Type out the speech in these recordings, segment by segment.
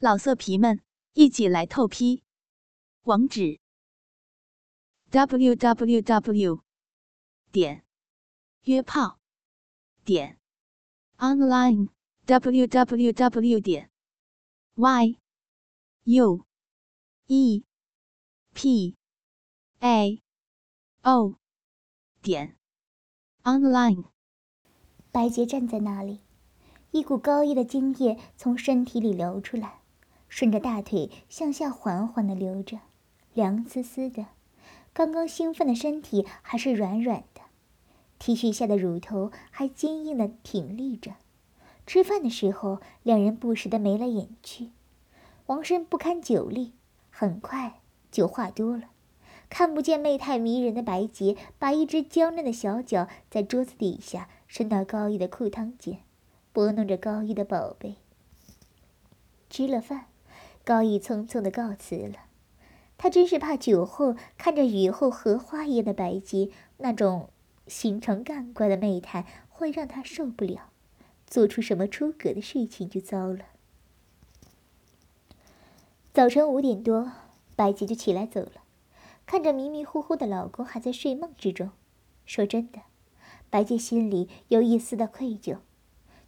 老色皮们，一起来透批！网址：w w w 点约炮点 online w w w 点 y u e p a o 点 online。白洁站在那里，一股高溢的精液从身体里流出来。顺着大腿向下缓缓地流着，凉丝丝的。刚刚兴奋的身体还是软软的，T 恤下的乳头还坚硬地挺立着。吃饭的时候，两人不时地眉来眼去。王生不堪酒力，很快就话多了。看不见媚态迷人的白洁，把一只娇嫩的小脚在桌子底下伸到高毅的裤裆间，拨弄着高毅的宝贝。吃了饭。高毅匆匆的告辞了，他真是怕酒后看着雨后荷花一样的白洁，那种形成干怪的媚态会让他受不了，做出什么出格的事情就糟了。早晨五点多，白洁就起来走了，看着迷迷糊糊的老公还在睡梦之中，说真的，白洁心里有一丝的愧疚。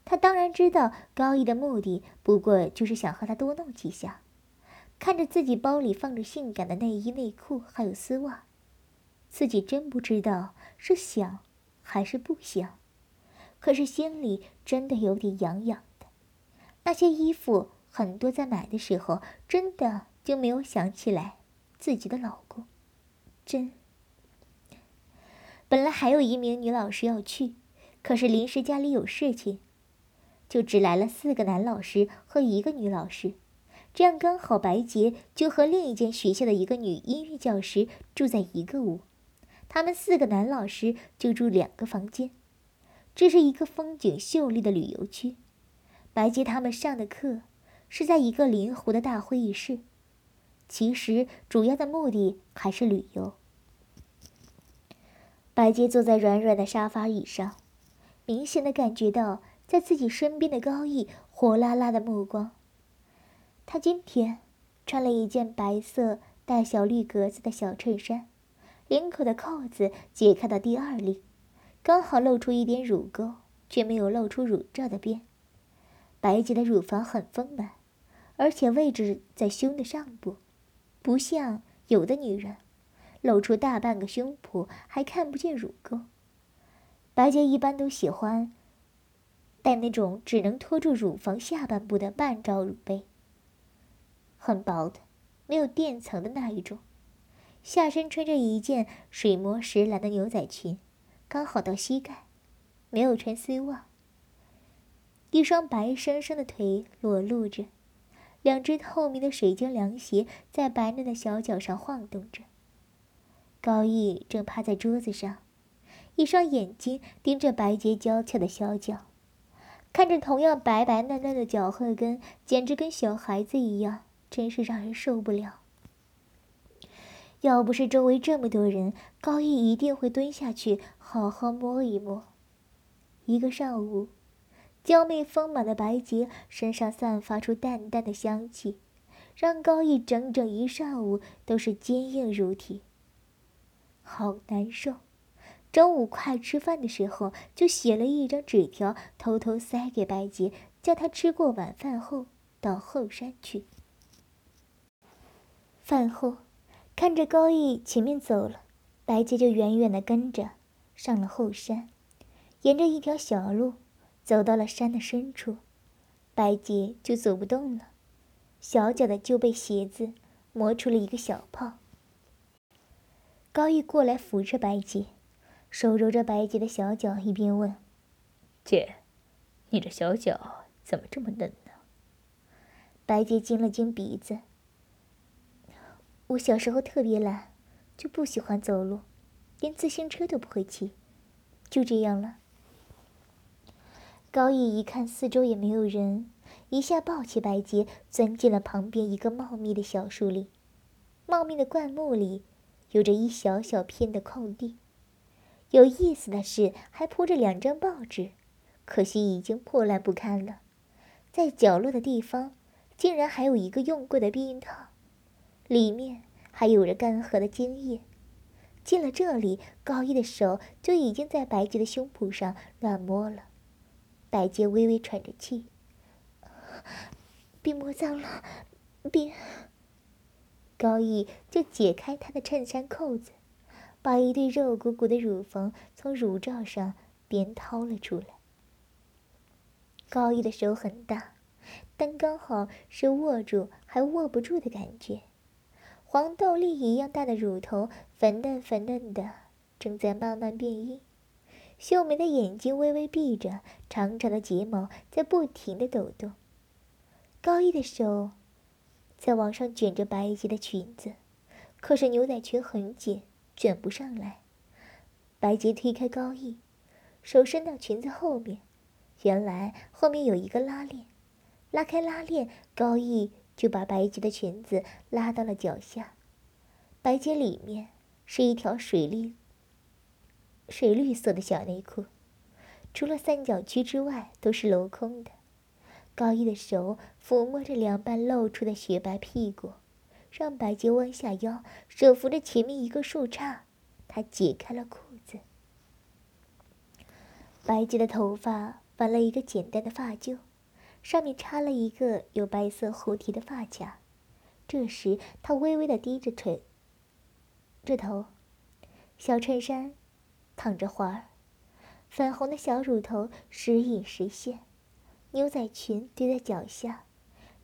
她当然知道高毅的目的不过就是想和他多弄几下。看着自己包里放着性感的内衣、内裤，还有丝袜，自己真不知道是想还是不想，可是心里真的有点痒痒的。那些衣服很多，在买的时候真的就没有想起来自己的老公，真。本来还有一名女老师要去，可是临时家里有事情，就只来了四个男老师和一个女老师。这样刚好，白洁就和另一间学校的一个女音乐教师住在一个屋，他们四个男老师就住两个房间。这是一个风景秀丽的旅游区，白洁他们上的课是在一个临湖的大会议室，其实主要的目的还是旅游。白洁坐在软软的沙发椅上，明显的感觉到在自己身边的高毅火辣辣的目光。他今天穿了一件白色带小绿格子的小衬衫，领口的扣子解开到第二粒，刚好露出一点乳沟，却没有露出乳罩的边。白洁的乳房很丰满，而且位置在胸的上部，不像有的女人露出大半个胸脯还看不见乳沟。白洁一般都喜欢戴那种只能托住乳房下半部的半罩乳杯。很薄的，没有垫层的那一种。下身穿着一件水磨石蓝的牛仔裙，刚好到膝盖，没有穿丝袜。一双白生生的腿裸露着，两只透明的水晶凉鞋在白嫩的小脚上晃动着。高毅正趴在桌子上，一双眼睛盯着白洁娇俏的小脚，看着同样白白嫩嫩的脚后跟，简直跟小孩子一样。真是让人受不了。要不是周围这么多人，高毅一定会蹲下去好好摸一摸。一个上午，娇媚丰满的白洁身上散发出淡淡的香气，让高毅整整一上午都是坚硬如铁。好难受。中午快吃饭的时候，就写了一张纸条，偷偷塞给白洁，叫她吃过晚饭后到后山去。饭后，看着高毅前面走了，白洁就远远的跟着上了后山，沿着一条小路走到了山的深处，白洁就走不动了，小脚的就被鞋子磨出了一个小泡。高毅过来扶着白洁，手揉着白洁的小脚，一边问：“姐，你这小脚怎么这么嫩呢？”白洁惊了惊鼻子。我小时候特别懒，就不喜欢走路，连自行车都不会骑，就这样了。高毅一看四周也没有人，一下抱起白洁，钻进了旁边一个茂密的小树林。茂密的灌木里，有着一小小片的空地。有意思的是，还铺着两张报纸，可惜已经破烂不堪了。在角落的地方，竟然还有一个用过的避孕套，里面还有着干涸的精液。进了这里，高一的手就已经在白洁的胸脯上乱摸了。白洁微微喘着气，别摸脏了，别。高一就解开她的衬衫扣子，把一对肉鼓鼓的乳房从乳罩上边掏了出来。高一的手很大。但刚好是握住还握不住的感觉，黄豆粒一样大的乳头粉嫩粉嫩的，正在慢慢变硬。秀美的眼睛微微闭着，长长的睫毛在不停的抖动。高一的手在往上卷着白洁的裙子，可是牛仔裙很紧，卷不上来。白洁推开高一，手伸到裙子后面，原来后面有一个拉链。拉开拉链，高毅就把白洁的裙子拉到了脚下。白洁里面是一条水绿、水绿色的小内裤，除了三角区之外都是镂空的。高一的手抚摸着两半露出的雪白屁股，让白洁弯下腰，手扶着前面一个树杈，他解开了裤子。白洁的头发挽了一个简单的发揪。上面插了一个有白色蝴蝶的发卡，这时他微微的低着腿，这头，小衬衫淌着花儿，粉红的小乳头时隐时现，牛仔裙堆在脚下，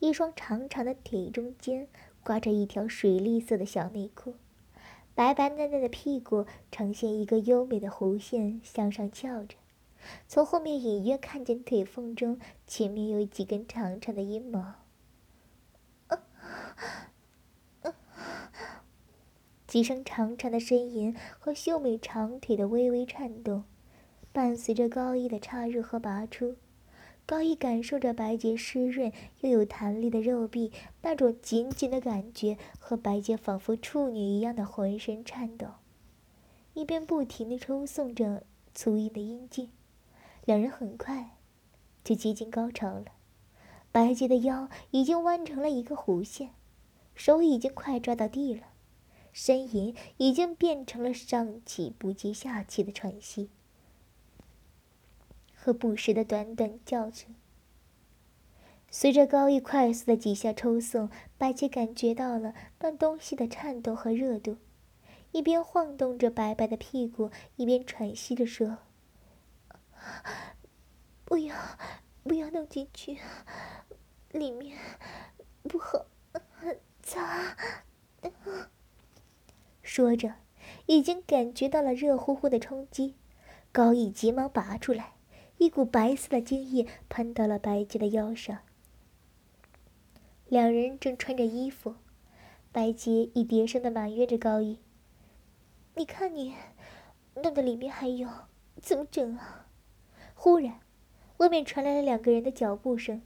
一双长长的腿中间挂着一条水绿色的小内裤，白白嫩嫩的屁股呈现一个优美的弧线向上翘着。从后面隐约看见腿缝中前面有几根长长的阴毛，几声长长的呻吟和秀美长腿的微微颤动，伴随着高一的插入和拔出。高一感受着白洁湿润又有弹力的肉壁，那种紧紧的感觉和白洁仿佛处女一样的浑身颤抖，一边不停地抽送着粗硬的阴茎。两人很快就接近高潮了，白洁的腰已经弯成了一个弧线，手已经快抓到地了，呻吟已经变成了上气不接下气的喘息和不时的短短叫声。随着高毅快速的几下抽送，白洁感觉到了那东西的颤抖和热度，一边晃动着白白的屁股，一边喘息着说。不要，不要弄进去，里面不好，脏。说着，已经感觉到了热乎乎的冲击，高毅急忙拔出来，一股白色的精液喷到了白洁的腰上。两人正穿着衣服，白洁一叠声的埋怨着高毅：“你看你，弄得里面还有，怎么整啊？”忽然，外面传来了两个人的脚步声，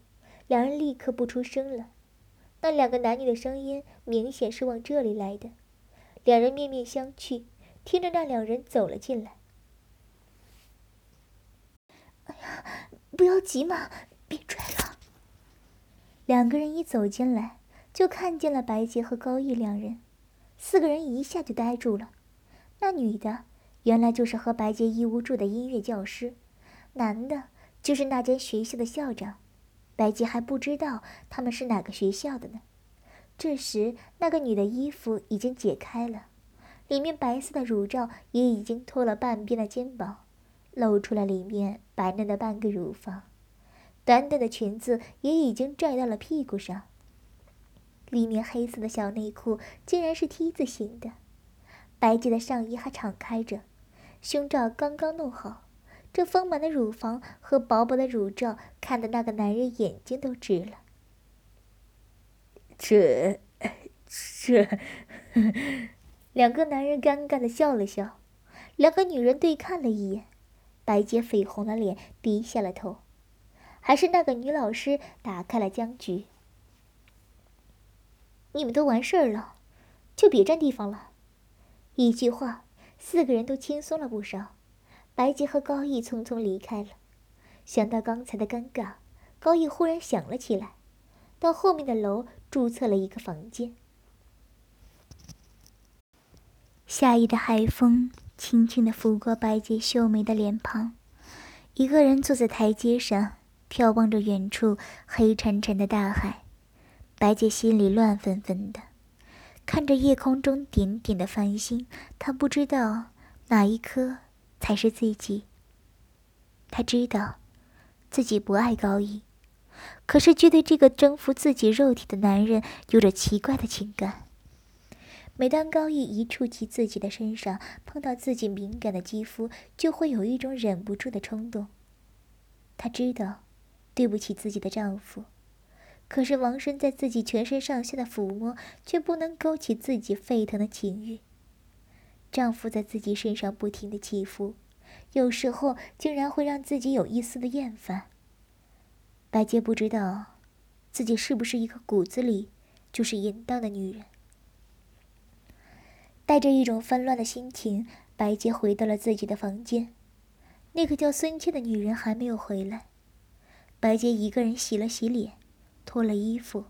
两人立刻不出声了。那两个男女的声音明显是往这里来的。两人面面相觑，听着那两人走了进来。哎呀，不要急嘛，别拽了。两个人一走进来，就看见了白洁和高毅两人，四个人一下就呆住了。那女的原来就是和白洁一屋住的音乐教师。男的，就是那间学校的校长。白洁还不知道他们是哪个学校的呢。这时，那个女的衣服已经解开了，里面白色的乳罩也已经脱了半边的肩膀，露出了里面白嫩的半个乳房。短短的裙子也已经拽到了屁股上，里面黑色的小内裤竟然是 T 字形的。白洁的上衣还敞开着，胸罩刚刚弄好。这丰满的乳房和薄薄的乳罩，看得那个男人眼睛都直了。这，这，两个男人尴尬的笑了笑，两个女人对看了一眼，白洁绯红了脸，低下了头。还是那个女老师打开了僵局。你们都完事儿了，就别占地方了。一句话，四个人都轻松了不少。白洁和高毅匆匆离开了。想到刚才的尴尬，高毅忽然想了起来：到后面的楼注册了一个房间。夏夜的海风轻轻地拂过白洁秀美的脸庞，一个人坐在台阶上，眺望着远处黑沉沉的大海。白洁心里乱纷纷的，看着夜空中点点的繁星，她不知道哪一颗才是自己。她知道，自己不爱高义，可是却对这个征服自己肉体的男人有着奇怪的情感。每当高义一触及自己的身上，碰到自己敏感的肌肤，就会有一种忍不住的冲动。她知道，对不起自己的丈夫。可是王生在自己全身上下的抚摸，却不能勾起自己沸腾的情欲。丈夫在自己身上不停的起伏，有时候竟然会让自己有一丝的厌烦。白洁不知道，自己是不是一个骨子里就是淫荡的女人。带着一种纷乱的心情，白洁回到了自己的房间。那个叫孙茜的女人还没有回来。白洁一个人洗了洗脸。脱了衣服，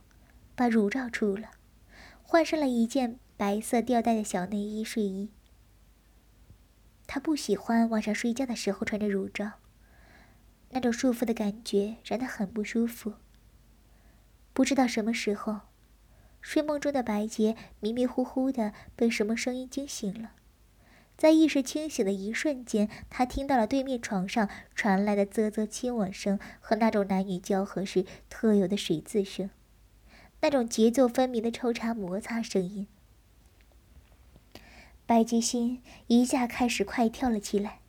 把乳罩出了，换上了一件白色吊带的小内衣睡衣。他不喜欢晚上睡觉的时候穿着乳罩，那种束缚的感觉让他很不舒服。不知道什么时候，睡梦中的白洁迷迷糊糊的被什么声音惊醒了。在意识清醒的一瞬间，他听到了对面床上传来的啧啧亲吻声和那种男女交合时特有的水渍声，那种节奏分明的抽插摩擦声音。白洁心一下开始快跳了起来，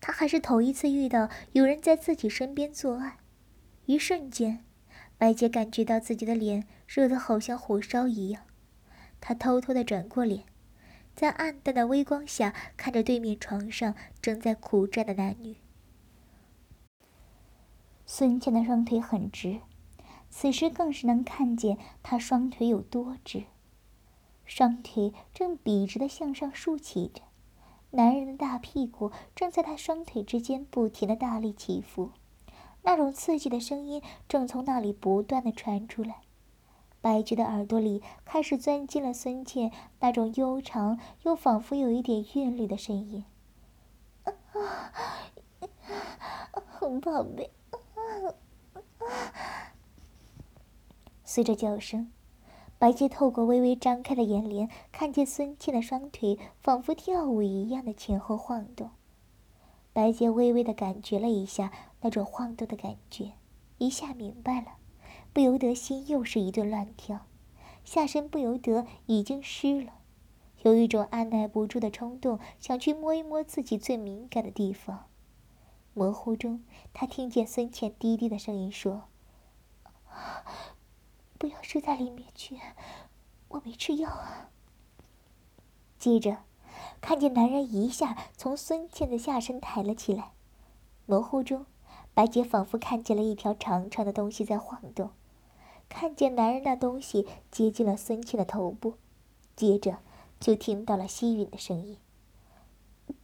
他还是头一次遇到有人在自己身边作案。一瞬间，白洁感觉到自己的脸热得好像火烧一样，她偷偷的转过脸。在暗淡的微光下，看着对面床上正在苦战的男女。孙茜的双腿很直，此时更是能看见她双腿有多直。双腿正笔直的向上竖起着，男人的大屁股正在他双腿之间不停的大力起伏，那种刺激的声音正从那里不断的传出来。白菊的耳朵里开始钻进了孙茜那种悠长又仿佛有一点韵律的声音。啊宝贝，随着叫声，白洁透过微微张开的眼帘，看见孙茜的双腿仿佛跳舞一样的前后晃动。白洁微微的感觉了一下那种晃动的感觉，一下明白了。不由得心又是一顿乱跳，下身不由得已经湿了，有一种按耐不住的冲动，想去摸一摸自己最敏感的地方。模糊中，他听见孙茜低低的声音说：“不要射在里面去，我没吃药啊。”接着，看见男人一下从孙茜的下身抬了起来，模糊中。白洁仿佛看见了一条长长的东西在晃动，看见男人那东西接近了孙茜的头部，接着就听到了吸吮的声音。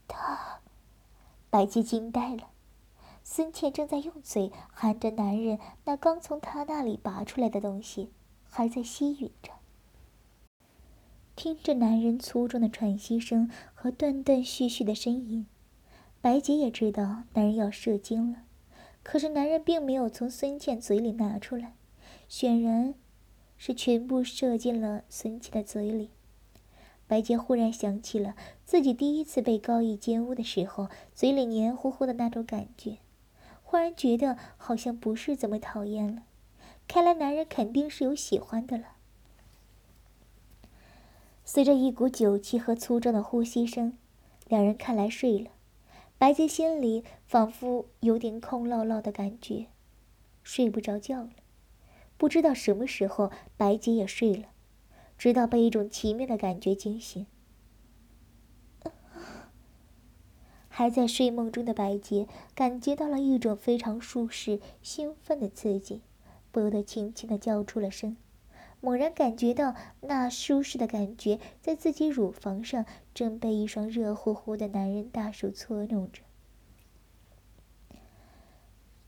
他，白洁惊呆了，孙茜正在用嘴含着男人那刚从他那里拔出来的东西，还在吸吮着。听着男人粗重的喘息声和断断续续的呻吟，白洁也知道男人要射精了。可是男人并没有从孙茜嘴里拿出来，显然是全部射进了孙茜的嘴里。白洁忽然想起了自己第一次被高义奸污的时候，嘴里黏糊糊的那种感觉，忽然觉得好像不是怎么讨厌了。看来男人肯定是有喜欢的了。随着一股酒气和粗重的呼吸声，两人看来睡了。白洁心里仿佛有点空落落的感觉，睡不着觉了。不知道什么时候，白洁也睡了，直到被一种奇妙的感觉惊醒。还在睡梦中的白洁感觉到了一种非常舒适、兴奋的刺激，不由得轻轻的叫出了声。猛然感觉到那舒适的感觉，在自己乳房上正被一双热乎乎的男人大手搓弄着。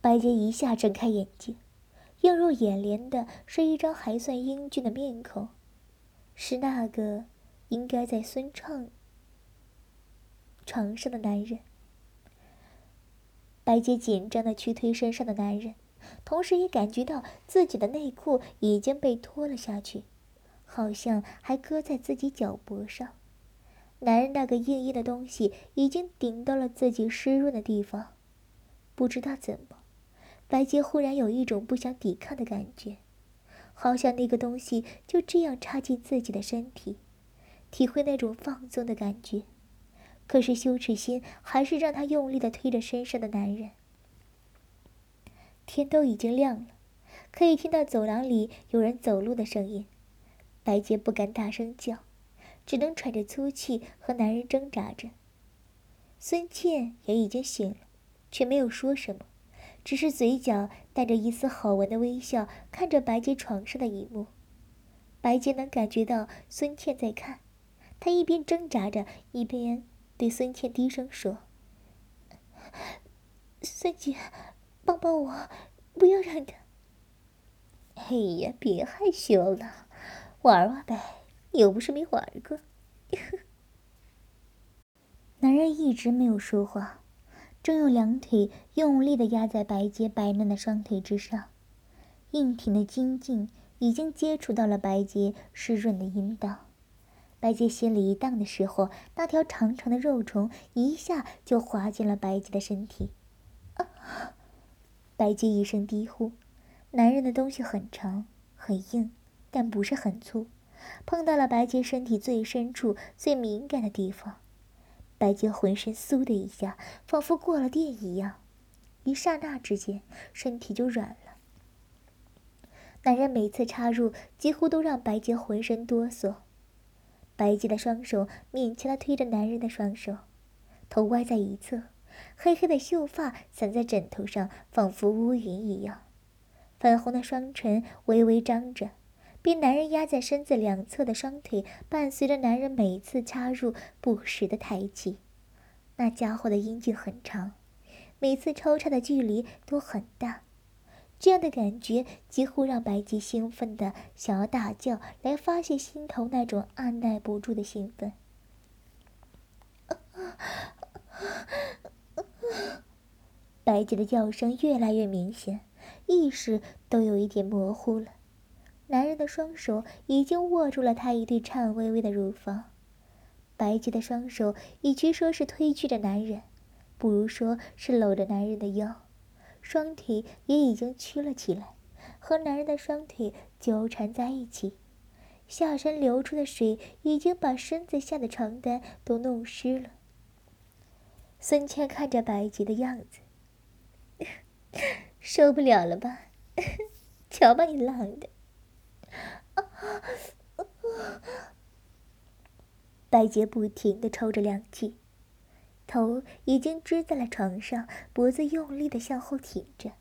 白洁一下睁开眼睛，映入眼帘的是一张还算英俊的面孔，是那个应该在孙畅床上的男人。白洁紧张的去推身上的男人，同时也感觉到自己的内裤已经被脱了下去，好像还搁在自己脚脖上。男人那个硬硬的东西已经顶到了自己湿润的地方，不知道怎么，白洁忽然有一种不想抵抗的感觉，好像那个东西就这样插进自己的身体，体会那种放纵的感觉。可是羞耻心还是让他用力的推着身上的男人。天都已经亮了，可以听到走廊里有人走路的声音。白洁不敢大声叫，只能喘着粗气和男人挣扎着。孙茜也已经醒了，却没有说什么，只是嘴角带着一丝好闻的微笑，看着白洁床上的一幕。白洁能感觉到孙茜在看，她一边挣扎着，一边。对孙倩低声说：“孙姐，帮帮我，不要让他。”“哎呀，别害羞了，玩玩呗，又不是没玩过。” 男人一直没有说话，正用两腿用力的压在白洁白嫩的双腿之上，硬挺的精劲已经接触到了白洁湿润的阴道。白洁心里一荡的时候，那条长长的肉虫一下就滑进了白洁的身体。啊！白洁一声低呼。男人的东西很长很硬，但不是很粗，碰到了白洁身体最深处、最敏感的地方。白洁浑身嗖的一下，仿佛过了电一样，一刹那之间，身体就软了。男人每次插入，几乎都让白洁浑身哆嗦。白洁的双手勉强的推着男人的双手，头歪在一侧，黑黑的秀发散在枕头上，仿佛乌云一样。粉红的双唇微微张着，被男人压在身子两侧的双腿，伴随着男人每次插入不时的抬起。那家伙的阴茎很长，每次抽插的距离都很大。这样的感觉几乎让白洁兴奋的想要大叫，来发泄心头那种按耐不住的兴奋。白洁的叫声越来越明显，意识都有一点模糊了。男人的双手已经握住了她一对颤巍巍的乳房，白洁的双手与其说是推拒着男人，不如说是搂着男人的腰。双腿也已经屈了起来，和男人的双腿纠缠在一起，下身流出的水已经把身子下的床单都弄湿了。孙茜看着白洁的样子，受不了了吧？瞧把你浪的！白洁不停的抽着凉气。头已经支在了床上，脖子用力的向后挺着，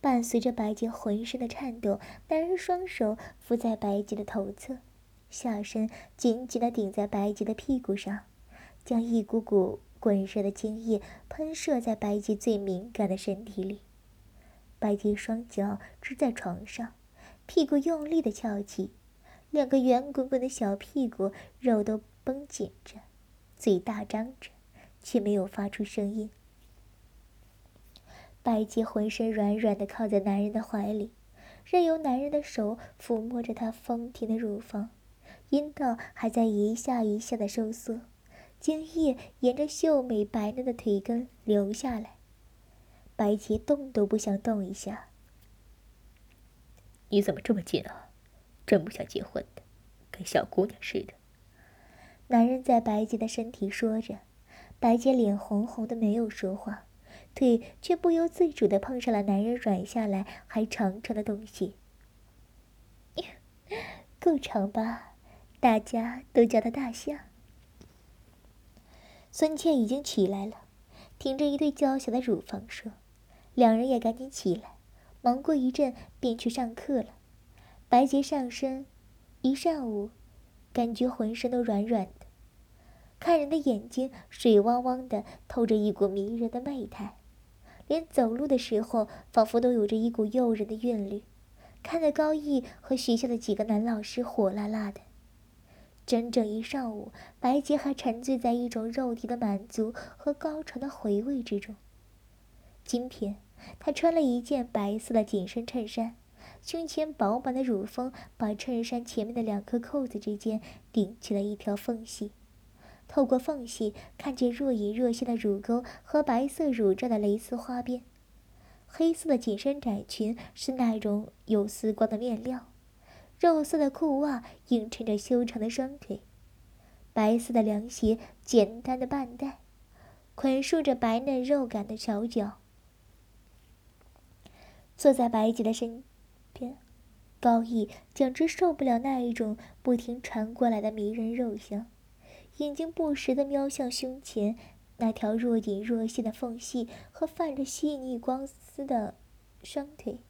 伴随着白洁浑身的颤抖，男人双手扶在白洁的头侧，下身紧紧的顶在白洁的屁股上，将一股股滚热的精液喷射在白洁最敏感的身体里。白洁双脚支在床上，屁股用力的翘起，两个圆滚滚的小屁股肉都绷紧着，嘴大张着。却没有发出声音。白洁浑身软软的靠在男人的怀里，任由男人的手抚摸着她丰挺的乳房，阴道还在一下一下的收缩，精液沿着秀美白嫩的腿根流下来。白洁动都不想动一下。你怎么这么近啊？真不想结婚的，跟小姑娘似的。男人在白洁的身体说着。白洁脸红红的，没有说话，腿却不由自主的碰上了男人软下来还长长的东西。够长吧？大家都叫他大象。孙茜已经起来了，挺着一对娇小的乳房说：“两人也赶紧起来，忙过一阵便去上课了。”白洁上身一上午，感觉浑身都软软的。看人的眼睛水汪汪的，透着一股迷人的媚态，连走路的时候，仿佛都有着一股诱人的韵律。看得高毅和学校的几个男老师火辣辣的。整整一上午，白洁还沉醉在一种肉体的满足和高潮的回味之中。今天，她穿了一件白色的紧身衬衫，胸前饱满的乳峰把衬衫前面的两颗扣子之间顶起了一条缝隙，透过缝隙看见若隐若现的乳沟和白色乳罩的蕾丝花边。黑色的紧身窄裙是那种有丝光的面料。肉色的裤袜映衬着修长的双腿，白色的凉鞋简单的半带，捆束着白嫩肉感的小脚。坐在白洁的身边，高毅简直受不了那一种不停传过来的迷人肉香，眼睛不时地瞄向胸前那条若隐若现的缝隙和泛着细腻光丝的双腿。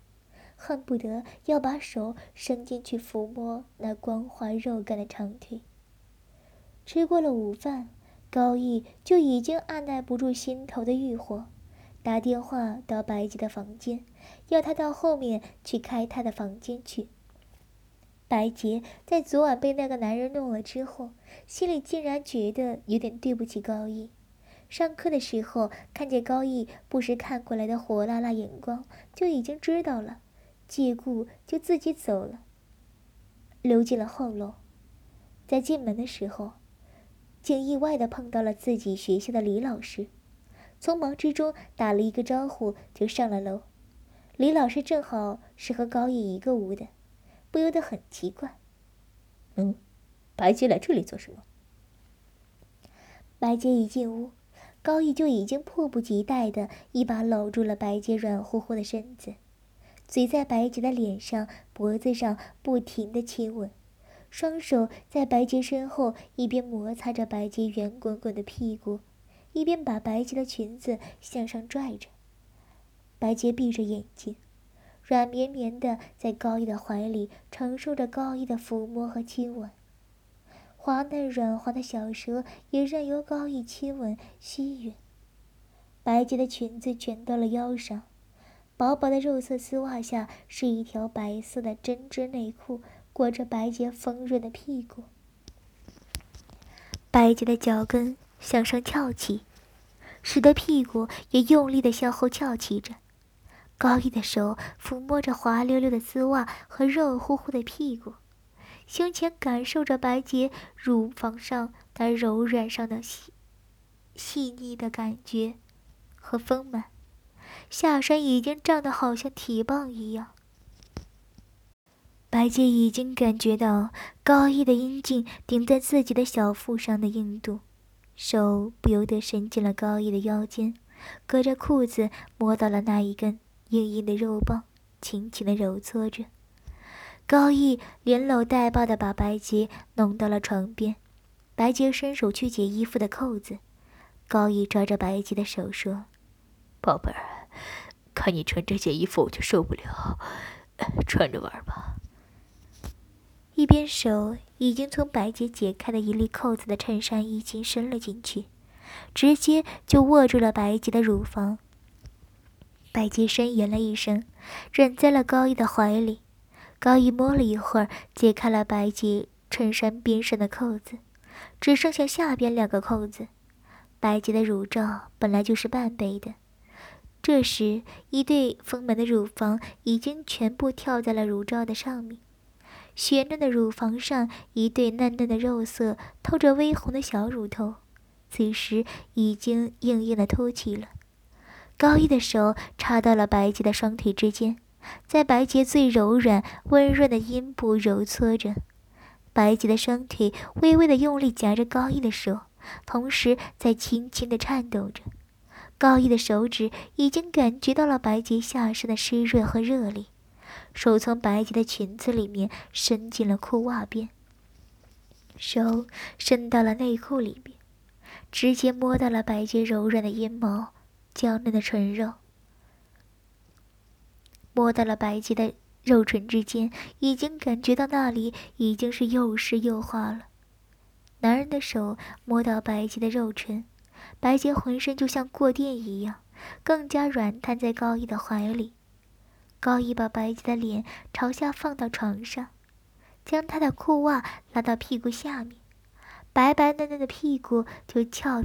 恨不得要把手伸进去抚摸那光滑肉感的长腿。吃过了午饭，高毅就已经按耐不住心头的欲火，打电话到白洁的房间，要他到后面去开他的房间去。白洁在昨晚被那个男人弄了之后，心里竟然觉得有点对不起高毅。上课的时候看见高毅不时看过来的火辣辣眼光，就已经知道了。借故就自己走了，溜进了后楼，在进门的时候，竟意外的碰到了自己学校的李老师，匆忙之中打了一个招呼就上了楼。李老师正好是和高毅一个屋的，不由得很奇怪。嗯，白洁来这里做什么？白洁一进屋，高毅就已经迫不及待的一把搂住了白洁软乎乎的身子。嘴在白洁的脸上、脖子上不停的亲吻，双手在白洁身后一边摩擦着白洁圆滚滚的屁股，一边把白洁的裙子向上拽着。白洁闭着眼睛，软绵绵的在高毅的怀里承受着高毅的抚摸和亲吻，滑嫩软滑的小舌也任由高毅亲吻吸吮。白洁的裙子卷到了腰上。薄薄的肉色丝袜下是一条白色的针织内裤，裹着白洁丰润的屁股。白洁的脚跟向上翘起，使得屁股也用力的向后翘起着。高毅的手抚摸着滑溜溜的丝袜和热乎乎的屁股，胸前感受着白洁乳房上那柔软上的细细腻的感觉和丰满。下身已经胀得好像铁棒一样，白洁已经感觉到高毅的阴茎顶在自己的小腹上的硬度，手不由得伸进了高毅的腰间，隔着裤子摸到了那一根硬硬的肉棒，轻轻的揉搓着。高毅连搂带抱的把白洁弄到了床边，白洁伸手去解衣服的扣子，高毅抓着白洁的手说：“宝贝儿。”看你穿这件衣服，我就受不了。穿着玩吧。一边手已经从白洁解开的一粒扣子的衬衫衣襟伸了进去，直接就握住了白洁的乳房。白洁呻吟了一声，忍在了高毅的怀里。高毅摸了一会儿，解开了白洁衬衫边上的扣子，只剩下下边两个扣子。白洁的乳罩本来就是半杯的。这时，一对丰满的乳房已经全部跳在了乳罩的上面，雪嫩的乳房上，一对嫩嫩的肉色、透着微红的小乳头，此时已经硬硬的凸起了。高一的手插到了白洁的双腿之间，在白洁最柔软、温润的阴部揉搓着，白洁的双腿微微的用力夹着高一的手，同时在轻轻的颤抖着。高一的手指已经感觉到了白洁下身的湿润和热力，手从白洁的裙子里面伸进了裤袜边，手伸到了内裤里面，直接摸到了白洁柔软的阴毛、娇嫩的唇肉，摸到了白洁的肉唇之间，已经感觉到那里已经是又湿又滑了。男人的手摸到白洁的肉唇。白洁浑身就像过电一样，更加软瘫在高毅的怀里。高毅把白洁的脸朝下放到床上，将她的裤袜拉到屁股下面，白白嫩嫩的屁股就翘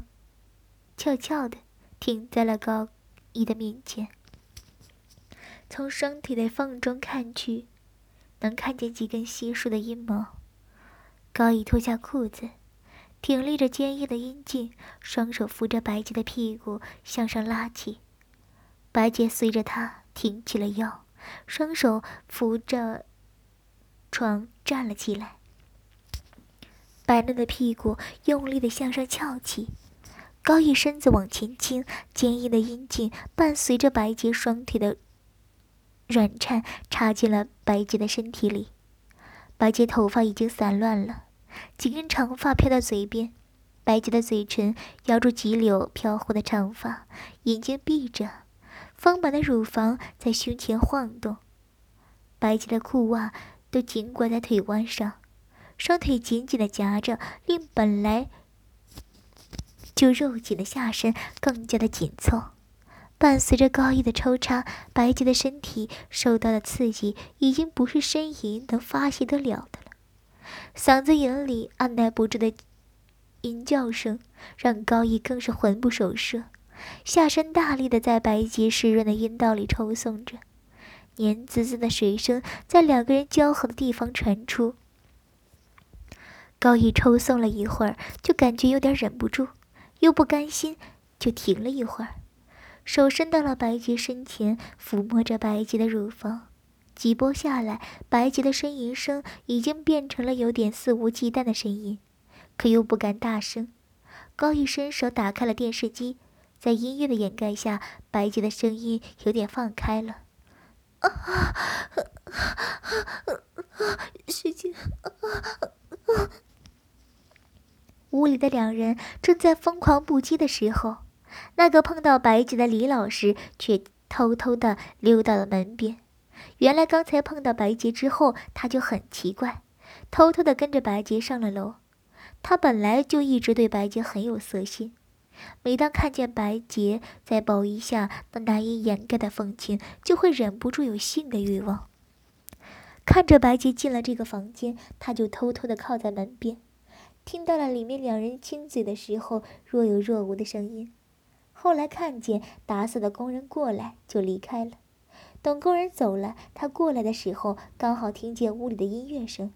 翘翘的停在了高一的面前。从双腿的缝中看去，能看见几根稀疏的阴毛。高一脱下裤子，挺立着坚硬的阴茎，双手扶着白洁的屁股向上拉起，白洁随着他挺起了腰。双手扶着床站了起来，白嫩的屁股用力的向上翘起，高毅身子往前倾，坚硬的阴茎伴随着白洁双腿的软颤插进了白洁的身体里。白洁头发已经散乱了，几根长发飘到嘴边，白洁的嘴唇咬住几绺飘忽的长发，眼睛闭着。丰满的乳房在胸前晃动，白洁的裤袜都紧裹在腿弯上，双腿紧紧的夹着，令本来就肉紧的下身更加的紧凑。伴随着高毅的抽插，白洁的身体受到的刺激已经不是呻吟能发泄得了的了，嗓子眼里按耐不住的吟叫声，让高毅更是魂不守舍。下身大力的在白洁湿润的阴道里抽送着，黏滋滋的水声在两个人交合的地方传出。高毅抽送了一会儿，就感觉有点忍不住，又不甘心，就停了一会儿，手伸到了白洁身前，抚摸着白洁的乳房。几波下来，白洁的呻吟声已经变成了有点肆无忌惮的声音，可又不敢大声。高毅伸手打开了电视机。在音乐的掩盖下，白洁的声音有点放开了。啊啊啊啊啊！师姐，屋里的两人正在疯狂不羁的时候，那个碰到白洁的李老师却偷偷的溜到了门边。原来刚才碰到白洁之后，他就很奇怪，偷偷的跟着白洁上了楼。他本来就一直对白洁很有色心。每当看见白洁在宝衣下那难以掩盖的风情，就会忍不住有性的欲望。看着白洁进了这个房间，他就偷偷的靠在门边，听到了里面两人亲嘴的时候若有若无的声音。后来看见打扫的工人过来，就离开了。等工人走了，他过来的时候刚好听见屋里的音乐声，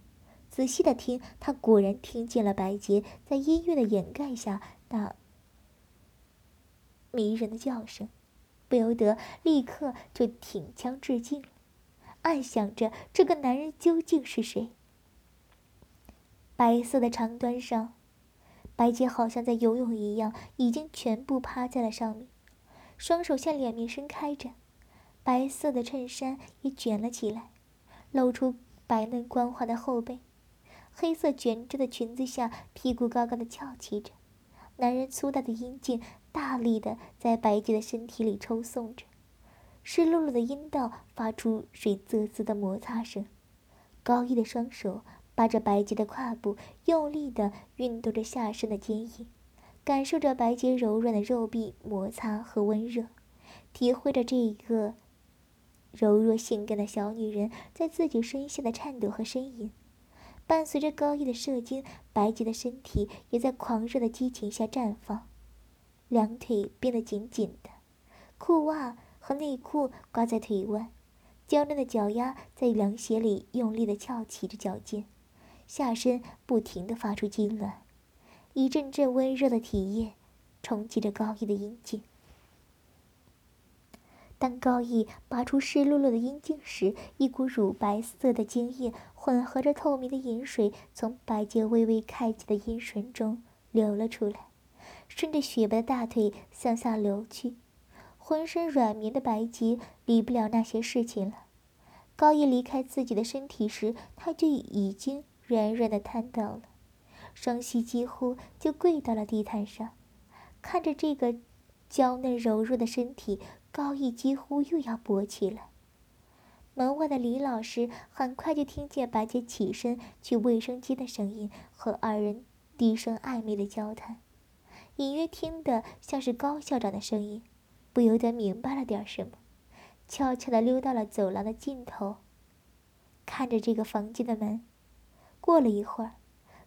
仔细的听，他果然听见了白洁在音乐的掩盖下那。迷人的叫声，不由得立刻就挺枪致敬了，暗想着这个男人究竟是谁。白色的长端上，白洁好像在游泳一样，已经全部趴在了上面，双手向两面伸开着，白色的衬衫也卷了起来，露出白嫩光滑的后背，黑色卷着的裙子下，屁股高高的翘起着，男人粗大的阴茎。大力的在白洁的身体里抽送着，湿漉漉的阴道发出水滋滋的摩擦声。高毅的双手扒着白洁的胯部，用力的运动着下身的坚硬，感受着白洁柔软的肉壁摩擦和温热，体会着这一个柔弱性感的小女人在自己身下的颤抖和呻吟。伴随着高毅的射精，白洁的身体也在狂热的激情下绽放。两腿变得紧紧的，裤袜和内裤挂在腿弯，娇嫩的脚丫在凉鞋里用力的翘起着脚尖，下身不停的发出痉挛，一阵阵温热的体液冲击着高毅的阴茎。当高毅拔出湿漉漉的阴茎时，一股乳白色的精液混合着透明的饮水，从白洁微微开启的阴唇中流了出来。顺着雪白的大腿向下流去，浑身软绵的白洁理不了那些事情了。高毅离开自己的身体时，他就已经软软的瘫倒了，双膝几乎就跪到了地毯上。看着这个娇嫩柔弱的身体，高毅几乎又要勃起了。门外的李老师很快就听见白洁起身去卫生间的声音和二人低声暧昧的交谈。隐约听得像是高校长的声音，不由得明白了点什么，悄悄地溜到了走廊的尽头，看着这个房间的门。过了一会儿，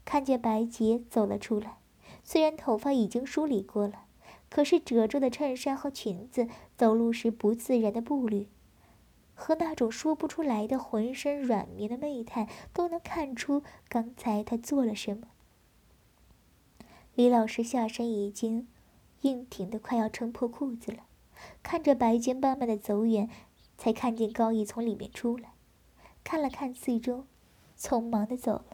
看见白洁走了出来，虽然头发已经梳理过了，可是褶皱的衬衫和裙子，走路时不自然的步履。和那种说不出来的浑身软绵的媚态，都能看出刚才他做了什么。李老师下身已经硬挺的快要撑破裤子了，看着白洁慢慢的走远，才看见高毅从里面出来，看了看四周，匆忙的走了。